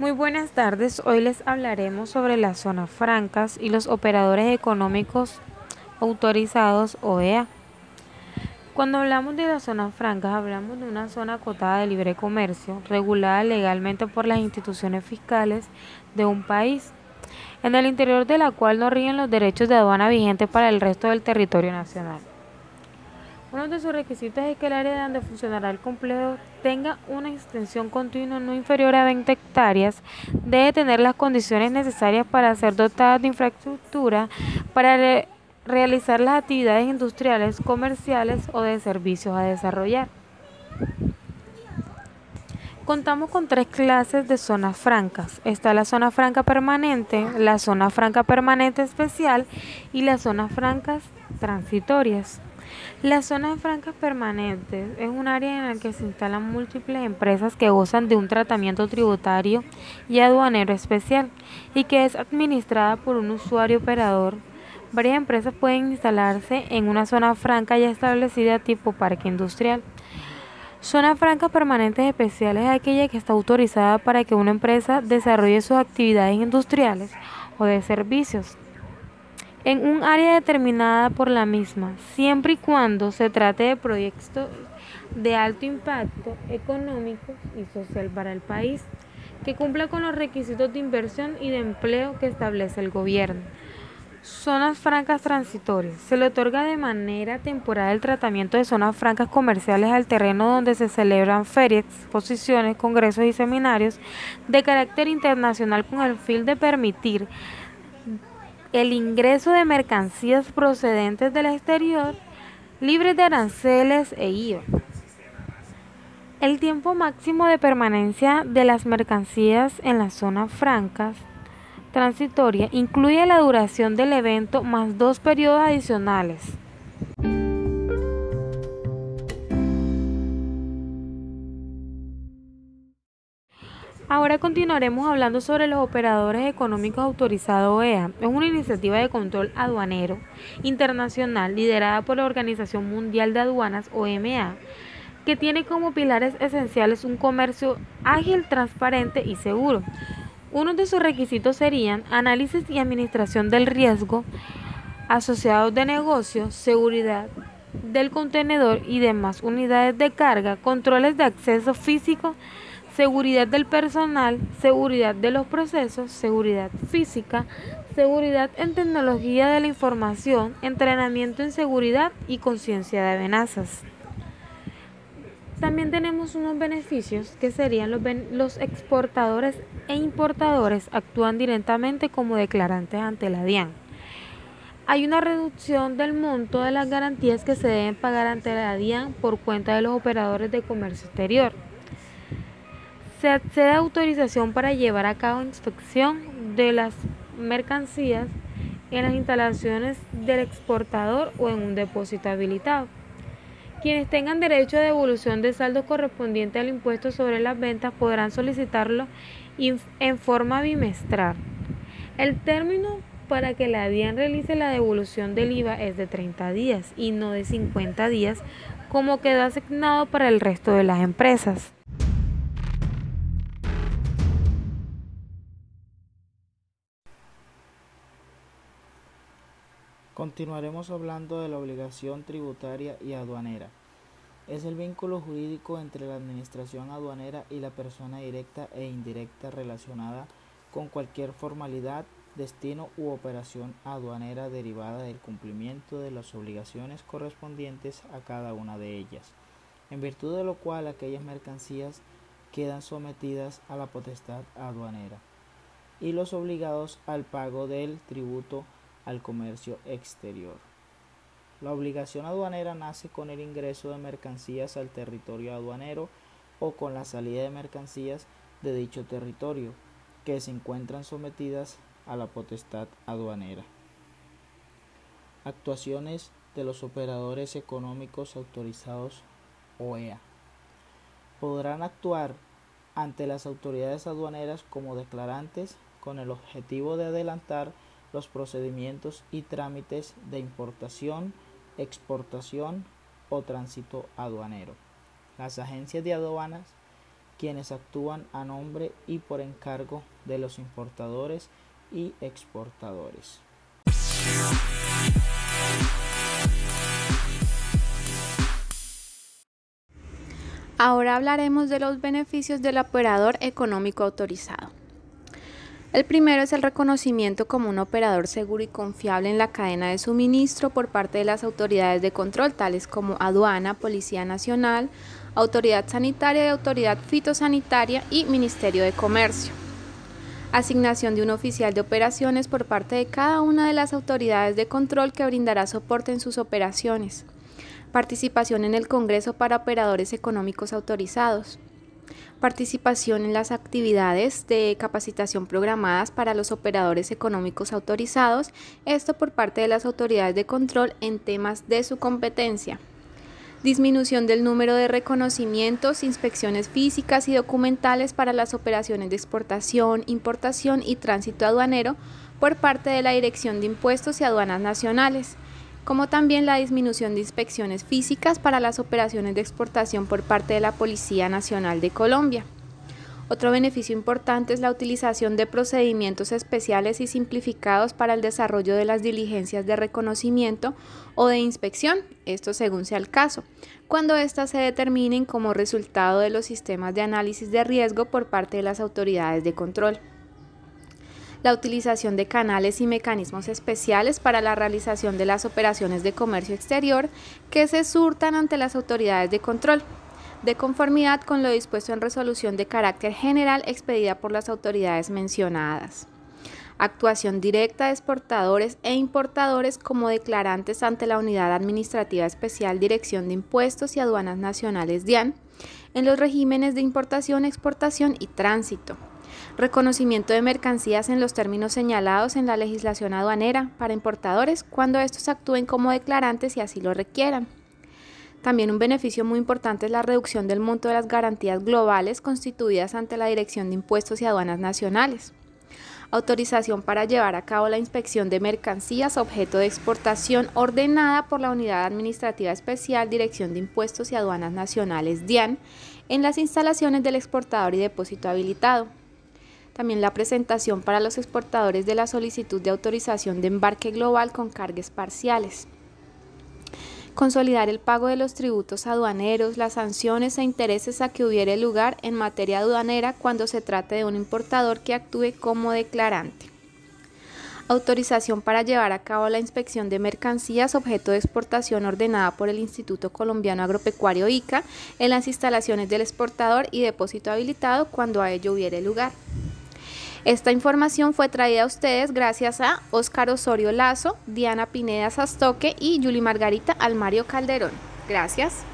Muy buenas tardes, hoy les hablaremos sobre las zonas francas y los operadores económicos autorizados OEA. Cuando hablamos de las zonas francas, hablamos de una zona acotada de libre comercio, regulada legalmente por las instituciones fiscales de un país, en el interior de la cual no ríen los derechos de aduana vigentes para el resto del territorio nacional. Uno de sus requisitos es que el área donde funcionará el complejo tenga una extensión continua no inferior a 20 hectáreas, debe tener las condiciones necesarias para ser dotada de infraestructura para realizar las actividades industriales, comerciales o de servicios a desarrollar. Contamos con tres clases de zonas francas. Está la zona franca permanente, la zona franca permanente especial y las zonas francas transitorias. Las zonas francas permanentes es un área en la que se instalan múltiples empresas que gozan de un tratamiento tributario y aduanero especial y que es administrada por un usuario operador. Varias empresas pueden instalarse en una zona franca ya establecida tipo parque industrial. Zona franca permanentes especiales es aquella que está autorizada para que una empresa desarrolle sus actividades industriales o de servicios en un área determinada por la misma, siempre y cuando se trate de proyectos de alto impacto económico y social para el país, que cumpla con los requisitos de inversión y de empleo que establece el gobierno. Zonas francas transitorias. Se le otorga de manera temporal el tratamiento de zonas francas comerciales al terreno donde se celebran ferias, exposiciones, congresos y seminarios de carácter internacional con el fin de permitir el ingreso de mercancías procedentes del exterior libres de aranceles e IVA. El tiempo máximo de permanencia de las mercancías en las zonas francas transitoria incluye la duración del evento más dos periodos adicionales. Continuaremos hablando sobre los operadores económicos autorizados OEA. Es una iniciativa de control aduanero internacional liderada por la Organización Mundial de Aduanas OMA, que tiene como pilares esenciales un comercio ágil, transparente y seguro. Uno de sus requisitos serían análisis y administración del riesgo, asociados de negocio, seguridad del contenedor y demás unidades de carga, controles de acceso físico, seguridad del personal, seguridad de los procesos, seguridad física, seguridad en tecnología de la información, entrenamiento en seguridad y conciencia de amenazas. También tenemos unos beneficios que serían los, los, exportadores e importadores actúan directamente como declarantes ante la DIAN. Hay una reducción del monto de las garantías que se deben pagar ante la DIAN por cuenta de los operadores de comercio exterior se accede a autorización para llevar a cabo inspección de las mercancías en las instalaciones del exportador o en un depósito habilitado. Quienes tengan derecho a devolución de saldo correspondiente al impuesto sobre las ventas podrán solicitarlo en forma bimestral. El término para que la DIAN realice la devolución del IVA es de 30 días y no de 50 días como quedó asignado para el resto de las empresas. Continuaremos hablando de la obligación tributaria y aduanera. Es el vínculo jurídico entre la administración aduanera y la persona directa e indirecta relacionada con cualquier formalidad, destino u operación aduanera derivada del cumplimiento de las obligaciones correspondientes a cada una de ellas, en virtud de lo cual aquellas mercancías quedan sometidas a la potestad aduanera y los obligados al pago del tributo al comercio exterior. La obligación aduanera nace con el ingreso de mercancías al territorio aduanero o con la salida de mercancías de dicho territorio, que se encuentran sometidas a la potestad aduanera. Actuaciones de los operadores económicos autorizados OEA. Podrán actuar ante las autoridades aduaneras como declarantes con el objetivo de adelantar los procedimientos y trámites de importación, exportación o tránsito aduanero. Las agencias de aduanas quienes actúan a nombre y por encargo de los importadores y exportadores. Ahora hablaremos de los beneficios del operador económico autorizado. El primero es el reconocimiento como un operador seguro y confiable en la cadena de suministro por parte de las autoridades de control, tales como aduana, Policía Nacional, Autoridad Sanitaria y Autoridad Fitosanitaria y Ministerio de Comercio. Asignación de un oficial de operaciones por parte de cada una de las autoridades de control que brindará soporte en sus operaciones. Participación en el Congreso para operadores económicos autorizados participación en las actividades de capacitación programadas para los operadores económicos autorizados, esto por parte de las autoridades de control en temas de su competencia. Disminución del número de reconocimientos, inspecciones físicas y documentales para las operaciones de exportación, importación y tránsito aduanero por parte de la Dirección de Impuestos y Aduanas Nacionales como también la disminución de inspecciones físicas para las operaciones de exportación por parte de la Policía Nacional de Colombia. Otro beneficio importante es la utilización de procedimientos especiales y simplificados para el desarrollo de las diligencias de reconocimiento o de inspección, esto según sea el caso, cuando éstas se determinen como resultado de los sistemas de análisis de riesgo por parte de las autoridades de control la utilización de canales y mecanismos especiales para la realización de las operaciones de comercio exterior que se surtan ante las autoridades de control, de conformidad con lo dispuesto en resolución de carácter general expedida por las autoridades mencionadas. Actuación directa de exportadores e importadores como declarantes ante la Unidad Administrativa Especial Dirección de Impuestos y Aduanas Nacionales DIAN en los regímenes de importación, exportación y tránsito reconocimiento de mercancías en los términos señalados en la legislación aduanera para importadores cuando estos actúen como declarantes y así lo requieran. También un beneficio muy importante es la reducción del monto de las garantías globales constituidas ante la Dirección de Impuestos y Aduanas Nacionales. Autorización para llevar a cabo la inspección de mercancías objeto de exportación ordenada por la Unidad Administrativa Especial Dirección de Impuestos y Aduanas Nacionales DIAN en las instalaciones del exportador y depósito habilitado. También la presentación para los exportadores de la solicitud de autorización de embarque global con cargas parciales. Consolidar el pago de los tributos aduaneros, las sanciones e intereses a que hubiere lugar en materia aduanera cuando se trate de un importador que actúe como declarante autorización para llevar a cabo la inspección de mercancías objeto de exportación ordenada por el Instituto Colombiano Agropecuario ICA en las instalaciones del exportador y depósito habilitado cuando a ello hubiere lugar. Esta información fue traída a ustedes gracias a Óscar Osorio Lazo, Diana Pineda Sastoque y Yuli Margarita Almario Calderón. Gracias.